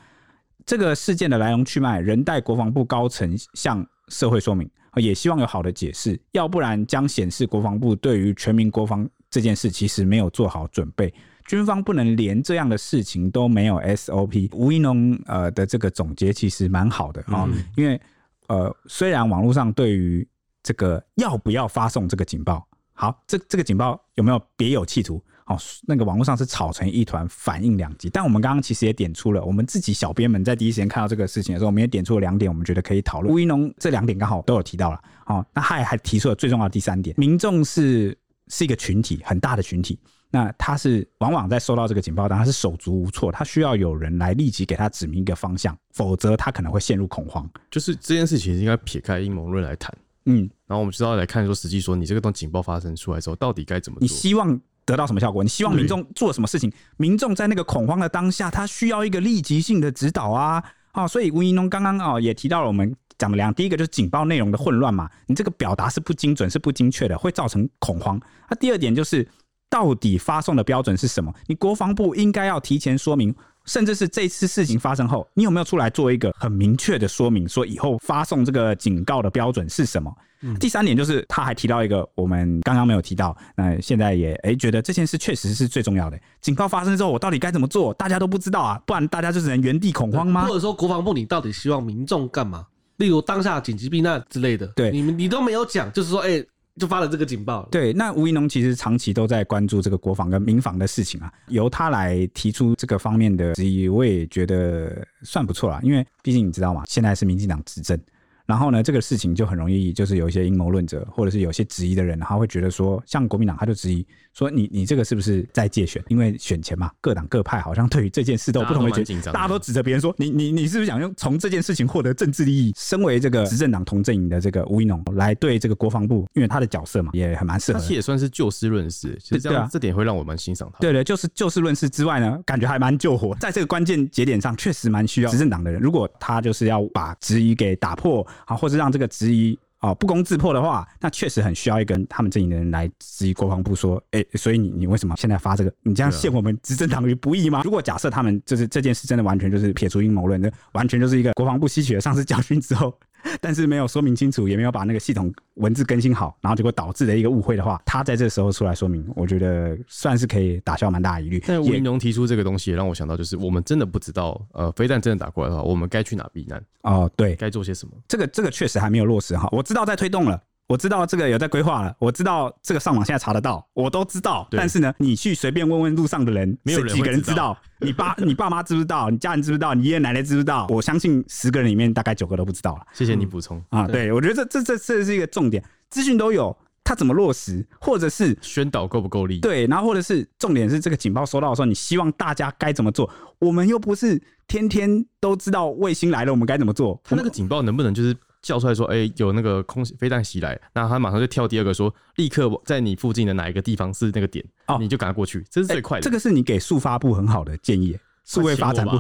这个事件的来龙去脉，仍待国防部高层向社会说明，也希望有好的解释，要不然将显示国防部对于全民国防这件事其实没有做好准备，军方不能连这样的事情都没有 SOP。吴一农呃的这个总结其实蛮好的啊，嗯、因为呃虽然网络上对于这个要不要发送这个警报？好，这这个警报有没有别有企图？哦，那个网络上是吵成一团，反应两极。但我们刚刚其实也点出了，我们自己小编们在第一时间看到这个事情的时候，我们也点出了两点，我们觉得可以讨论。吴一农这两点刚好都有提到了。哦，那他也还提出了最重要的第三点：民众是是一个群体，很大的群体。那他是往往在收到这个警报单，他是手足无措，他需要有人来立即给他指明一个方向，否则他可能会陷入恐慌。就是这件事情应该撇开阴谋论来谈。嗯，然后我们知道来看说，实际说你这个东警报发生出来之后，到底该怎么做？你希望得到什么效果？你希望民众做什么事情？民众在那个恐慌的当下，他需要一个立即性的指导啊！啊，所以吴怡农刚刚啊也提到了我们讲的两，第一个就是警报内容的混乱嘛，你这个表达是不精准、是不精确的，会造成恐慌。那第二点就是，到底发送的标准是什么？你国防部应该要提前说明。甚至是这次事情发生后，你有没有出来做一个很明确的说明，说以后发送这个警告的标准是什么？嗯、第三点就是他还提到一个我们刚刚没有提到，那现在也诶、欸、觉得这件事确实是最重要的。警告发生之后，我到底该怎么做？大家都不知道啊，不然大家就只能原地恐慌吗？或者说国防部你到底希望民众干嘛？例如当下紧急避难之类的，对，你们你都没有讲，就是说哎。欸就发了这个警报。对，那吴怡农其实长期都在关注这个国防跟民防的事情啊，由他来提出这个方面的质疑，我也觉得算不错啦。因为毕竟你知道嘛，现在是民进党执政。然后呢，这个事情就很容易，就是有一些阴谋论者，或者是有些质疑的人，他会觉得说，像国民党，他就质疑说你，你你这个是不是在借选？因为选前嘛，各党各派好像对于这件事都有不同的觉得，大家都指责别人说，你你你是不是想用从这件事情获得政治利益？身为这个执政党同阵营的这个吴怡农来对这个国防部，因为他的角色嘛，也很蛮适合。他也算是就事论事，其实这样这点会让我蛮欣赏他。对，对对，就是就事论事之外呢，感觉还蛮救火，在这个关键节点上，确实蛮需要执政党的人。如果他就是要把质疑给打破，啊，或者让这个。质疑啊，不攻自破的话，那确实很需要一个他们阵营的人来质疑国防部，说，哎、欸，所以你你为什么现在发这个？你这样陷我们执政党于不义吗？如果假设他们就是这件事真的完全就是撇除阴谋论，那完全就是一个国防部吸取了上次教训之后。但是没有说明清楚，也没有把那个系统文字更新好，然后结果导致的一个误会的话，他在这时候出来说明，我觉得算是可以打消蛮大疑虑。但吴云龙提出这个东西，也让我想到，就是我们真的不知道，呃，飞弹真的打过来的话，我们该去哪避难？哦，对，该做些什么？这个这个确实还没有落实哈。我知道在推动了。我知道这个有在规划了，我知道这个上网现在查得到，我都知道。但是呢，你去随便问问路上的人，没有几个人知道。你爸、你爸妈知不知道？你家人知不知道？你爷爷奶奶知不知道？我相信十个人里面大概九个都不知道了。谢谢你补充啊，对，我觉得这这这这是一个重点，资讯都有，它怎么落实，或者是宣导够不够力？对，然后或者是重点是这个警报收到的时候，你希望大家该怎么做？我们又不是天天都知道卫星来了，我们该怎么做？它那个警报能不能就是？叫出来说，哎、欸，有那个空飞弹袭来，那他马上就跳第二个说，立刻在你附近的哪一个地方是那个点，哦，你就赶快过去，这是最快的。欸、这个是你给速发部很好的建议，数位发展部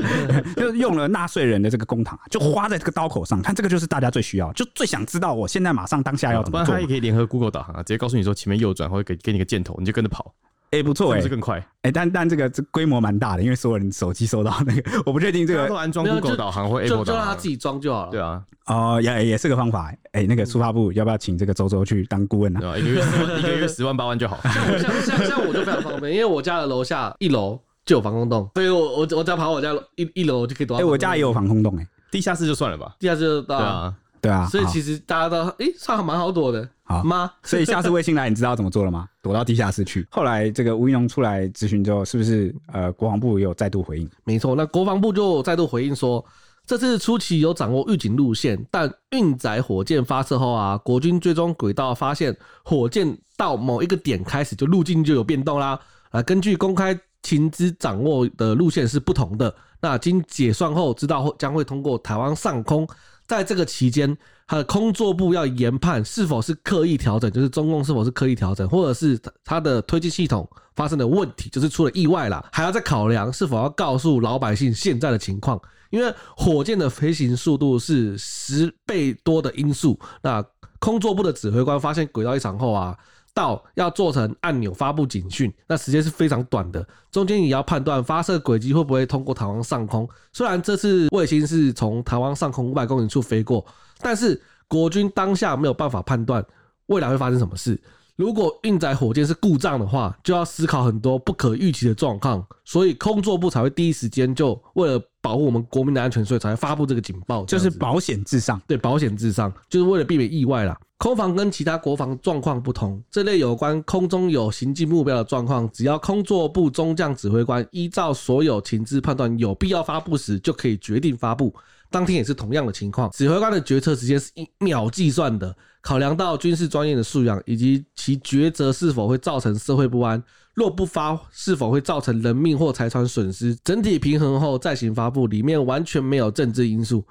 就用了纳税人的这个公帑，就花在这个刀口上，看这个就是大家最需要，就最想知道我现在马上当下要怎么做。不然他也可以联合 Google 导航啊，直接告诉你说前面右转，或者给给你个箭头，你就跟着跑。哎，不错，哎，是更快。哎，但但这个这规模蛮大的，因为所有人手机收到那个，我不确定这个都安装 Google 导航或 Apple 导航，就让他自己装就好了。对啊，哦，也也是个方法。哎，那个出发部要不要请这个周周去当顾问呢？对，一个月一个月十万八万就好。像像像我就非常方便，因为我家的楼下一楼就有防空洞，所以我我我只要跑我家一一楼就可以躲。哎，我家也有防空洞，哎，地下室就算了吧，地下室对啊。对啊，所以其实大家都哎，算还蛮好躲的，好吗？所以下次卫星来，你知道怎么做了吗？躲到地下室去。后来这个吴怡农出来咨询之后，是不是呃国防部也有再度回应？没错，那国防部就再度回应说，这次初期有掌握预警路线，但运载火箭发射后啊，国军追踪轨道发现火箭到某一个点开始就路径就有变动啦。啊，根据公开情资掌握的路线是不同的。那经解算后，知道将会通过台湾上空。在这个期间，他的空作部要研判是否是刻意调整，就是中共是否是刻意调整，或者是他的推进系统发生的问题，就是出了意外啦，还要再考量是否要告诉老百姓现在的情况。因为火箭的飞行速度是十倍多的音速，那空作部的指挥官发现轨道异常后啊。到要做成按钮发布警讯，那时间是非常短的，中间也要判断发射轨迹会不会通过台湾上空。虽然这次卫星是从台湾上空五百公里处飞过，但是国军当下没有办法判断未来会发生什么事。如果运载火箭是故障的话，就要思考很多不可预期的状况，所以空作部才会第一时间就为了保护我们国民的安全，所以才会发布这个警报，就是保险至上。对，保险至上，就是为了避免意外啦。空防跟其他国防状况不同，这类有关空中有行进目标的状况，只要空作部中将指挥官依照所有情资判断有必要发布时，就可以决定发布。当天也是同样的情况，指挥官的决策时间是一秒计算的。考量到军事专业的素养以及其抉择是否会造成社会不安，若不发是否会造成人命或财产损失，整体平衡后再行发布，里面完全没有政治因素。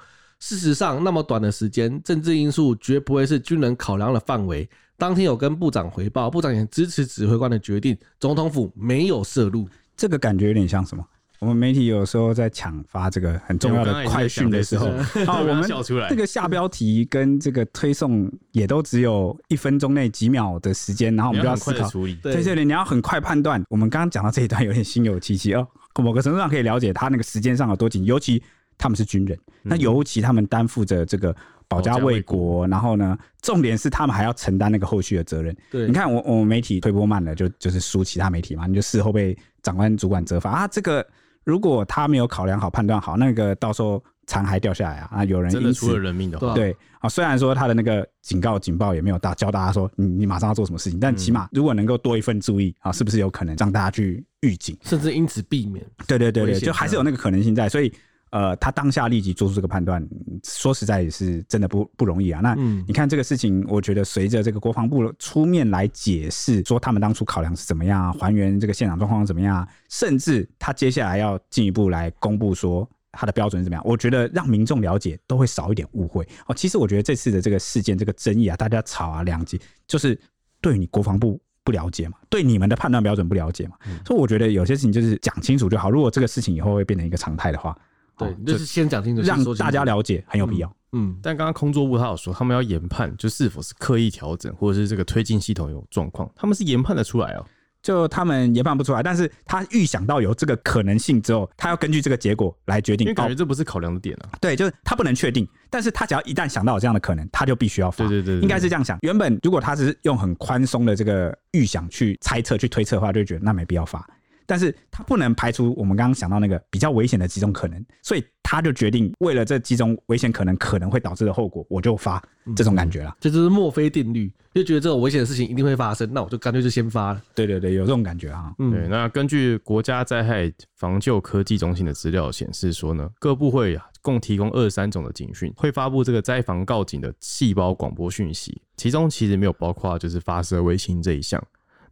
事实上，那么短的时间，政治因素绝不会是军人考量的范围。当天有跟部长回报，部长也支持指挥官的决定，总统府没有涉入。这个感觉有点像什么？我们媒体有时候在抢发这个很重要的快讯的时候，啊，我们这个下标题跟这个推送也都只有一分钟内几秒的时间，然后我们就要思考，对对对，你要很快判断。我们刚刚讲到这一段有点心有戚戚哦，某个程度上可以了解他那个时间上有多紧，尤其他们是军人，那尤其他们担负着这个保家卫国，然后呢，重点是他们还要承担那个后续的责任。对，你看我我们媒体推波慢了，就就是输其他媒体嘛，你就事后被长官主管责罚啊，这个。如果他没有考量好、判断好，那个到时候残骸掉下来啊，啊，有人真的出了人命的话，对啊，虽然说他的那个警告警报也没有大教大家说你你马上要做什么事情，但起码如果能够多一份注意啊，是不是有可能让大家去预警，甚至因此避免？对对对对，就还是有那个可能性在，所以。呃，他当下立即做出这个判断，说实在也是真的不不容易啊。那你看这个事情，我觉得随着这个国防部出面来解释，说他们当初考量是怎么样，还原这个现场状况怎么样，甚至他接下来要进一步来公布说他的标准是怎么样，我觉得让民众了解都会少一点误会哦。其实我觉得这次的这个事件这个争议啊，大家吵啊两极，就是对你国防部不了解嘛，对你们的判断标准不了解嘛，所以我觉得有些事情就是讲清楚就好。如果这个事情以后会变成一个常态的话。对，就是先讲清楚，让大家了解很有必要。嗯，嗯，但刚刚空作部他有说，他们要研判，就是否是刻意调整，或者是这个推进系统有状况，他们是研判得出来哦。就他们研判不出来，但是他预想到有这个可能性之后，他要根据这个结果来决定。因为感觉这不是考量的点啊。对，就是他不能确定，但是他只要一旦想到有这样的可能，他就必须要发。对对对，对，应该是这样想。原本如果他只是用很宽松的这个预想去猜测、去推测的话，就觉得那没必要发。但是他不能排除我们刚刚想到那个比较危险的几种可能，所以他就决定为了这几种危险可能可能会导致的后果，我就发这种感觉了。嗯，这就是墨菲定律，就觉得这种危险的事情一定会发生，那我就干脆就先发了。对对对，有这种感觉哈。嗯，对。那根据国家灾害防救科技中心的资料显示说呢，各部会啊共提供二十三种的警讯，会发布这个灾防告警的细胞广播讯息，其中其实没有包括就是发射卫星这一项。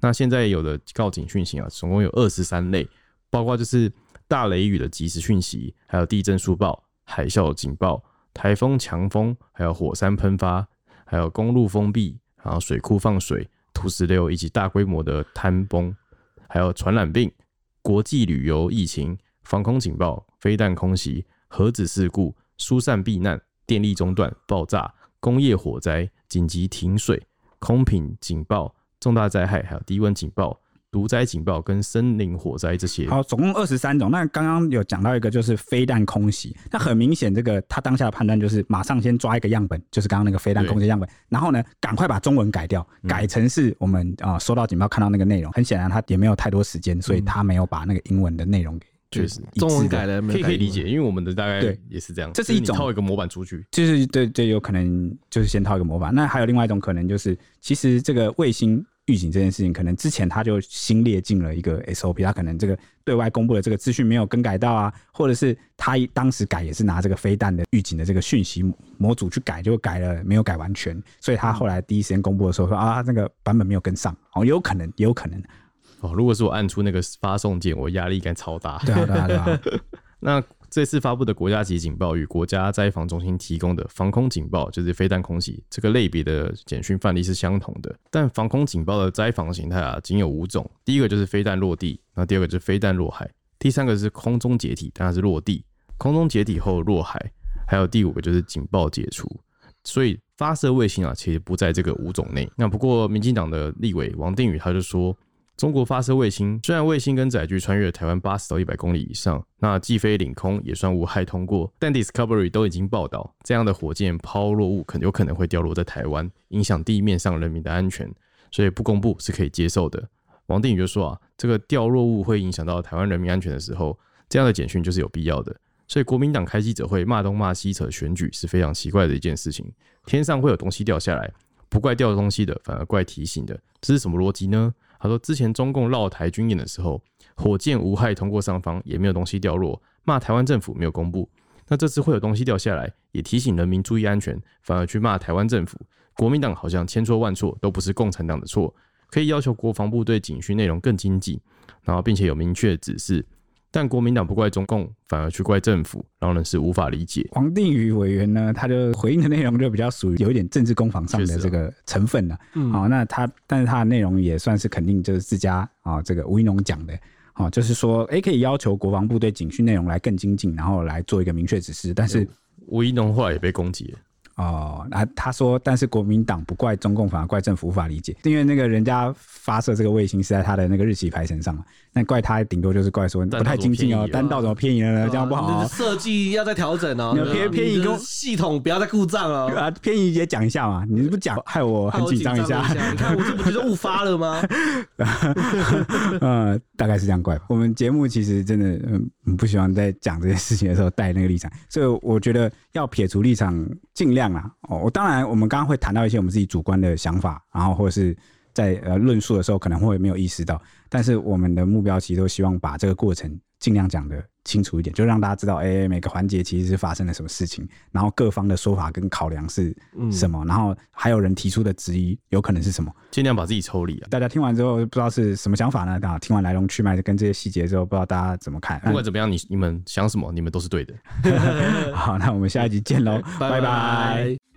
那现在有的告警讯息啊，总共有二十三类，包括就是大雷雨的即时讯息，还有地震速报、海啸警报、台风强风，还有火山喷发，还有公路封闭，然后水库放水、土石流以及大规模的坍崩，还有传染病、国际旅游疫情、防空警报、飞弹空袭、核子事故、疏散避难、电力中断、爆炸、工业火灾、紧急停水、空品警报。重大灾害，还有低温警报、毒灾警报跟森林火灾这些。好，总共二十三种。那刚刚有讲到一个，就是飞弹空袭。那很明显，这个他当下的判断就是马上先抓一个样本，就是刚刚那个飞弹空袭样本，然后呢，赶快把中文改掉，改成是我们啊收到警报看到那个内容。很显然，他也没有太多时间，所以他没有把那个英文的内容给。确实，中文改了，可以可以理解，因为我们的大概也是这样。这是一种套一个模板出去，就是对对，有可能就是先套一个模板。那还有另外一种可能，就是其实这个卫星。预警这件事情，可能之前他就新列进了一个 SOP，他可能这个对外公布的这个资讯没有更改到啊，或者是他当时改也是拿这个飞弹的预警的这个讯息模组去改，就改了没有改完全，所以他后来第一时间公布的时候说啊，那个版本没有跟上，哦，有可能，也有可能。哦，如果是我按出那个发送键，我压力应该超大。对啊，对啊，对啊。那这次发布的国家级警报与国家灾防中心提供的防空警报，就是飞弹空袭这个类别的简讯范例是相同的。但防空警报的灾防形态啊，仅有五种。第一个就是飞弹落地，那第二个就是飞弹落海，第三个是空中解体，但它是落地，空中解体后落海，还有第五个就是警报解除。所以发射卫星啊，其实不在这个五种内。那不过民进党的立委王定宇他就说。中国发射卫星，虽然卫星跟载具穿越台湾八十到一百公里以上，那既非领空也算无害通过。但 Discovery 都已经报道，这样的火箭抛落物可能有可能会掉落在台湾，影响地面上人民的安全，所以不公布是可以接受的。王定宇就说啊，这个掉落物会影响到台湾人民安全的时候，这样的简讯就是有必要的。所以国民党开记者会骂东骂西扯选举是非常奇怪的一件事情。天上会有东西掉下来，不怪掉东西的，反而怪提醒的，这是什么逻辑呢？他说：“之前中共绕台军演的时候，火箭无害通过上方，也没有东西掉落，骂台湾政府没有公布。那这次会有东西掉下来，也提醒人民注意安全，反而去骂台湾政府。国民党好像千错万错都不是共产党的错，可以要求国防部对警讯内容更精进，然后并且有明确指示。”但国民党不怪中共，反而去怪政府，让人是无法理解。黄定宇委员呢，他就回应的内容就比较属于有一点政治攻防上的这个成分了。好、啊哦，那他但是他的内容也算是肯定，就是自家啊、哦，这个吴一农讲的，好、哦，就是说，哎，可以要求国防部对警讯内容来更精进，然后来做一个明确指示。但是吴一农后来也被攻击了。哦，那他说，但是国民党不怪中共，反而怪政府无法理解，因为那个人家发射这个卫星是在他的那个日期排程上嘛，那怪他顶多就是怪说不太精进哦，单道怎么偏移了呢？这样不好、哦，设计要再调整哦，偏偏移跟系统不要再故障哦，啊，偏移也讲一下嘛，你不讲害我很紧张一下，我这不就是误发了吗？嗯，大概是这样怪吧。我们节目其实真的嗯不喜欢在讲这件事情的时候带那个立场，所以我觉得要撇除立场，尽量。哦，我当然，我们刚刚会谈到一些我们自己主观的想法，然后或者是在呃论述的时候可能会没有意识到，但是我们的目标其实都希望把这个过程尽量讲的清楚一点，就让大家知道，哎、欸，每个环节其实是发生了什么事情，然后各方的说法跟考量是什么，嗯、然后还有人提出的质疑有可能是什么，尽量把自己抽离啊。大家听完之后不知道是什么想法呢？啊，听完来龙去脉跟这些细节之后，不知道大家怎么看？不管怎么样，你你们想什么，你们都是对的。好，那我们下一集见喽，拜拜。